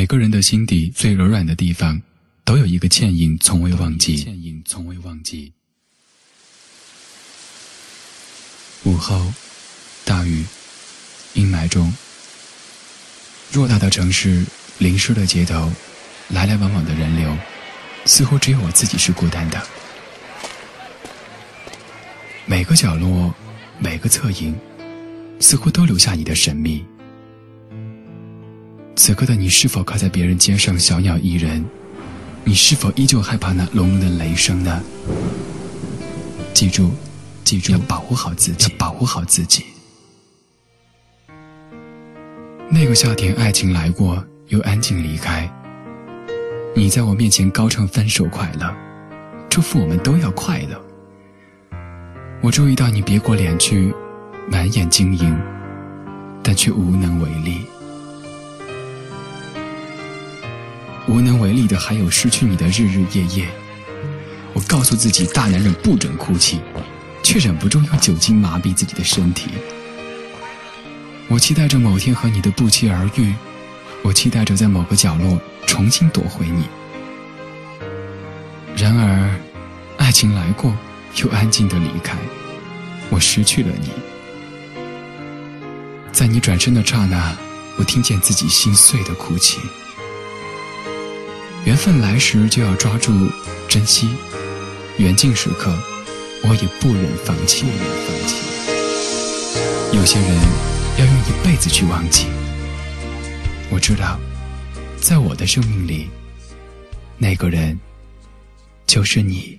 每个人的心底最柔软的地方，都有一个倩影，从未忘记。倩影从未忘记。午后，大雨，阴霾中，偌大的城市，淋湿的街头，来来往往的人流，似乎只有我自己是孤单的。每个角落，每个侧影，似乎都留下你的神秘。此刻的你是否靠在别人肩上，小鸟依人？你是否依旧害怕那隆隆的雷声呢？记住，记住，要保护好自己，保护好自己。那个夏天，爱情来过，又安静离开。你在我面前高唱分手快乐，祝福我们都要快乐。我注意到你别过脸去，满眼晶莹，但却无能为力。无能为力的还有失去你的日日夜夜。我告诉自己，大男人不准哭泣，却忍不住用酒精麻痹自己的身体。我期待着某天和你的不期而遇，我期待着在某个角落重新夺回你。然而，爱情来过，又安静的离开，我失去了你。在你转身的刹那，我听见自己心碎的哭泣。缘分来时就要抓住、珍惜，缘尽时刻，我也不忍放弃。有些人要用一辈子去忘记。我知道，在我的生命里，那个人就是你。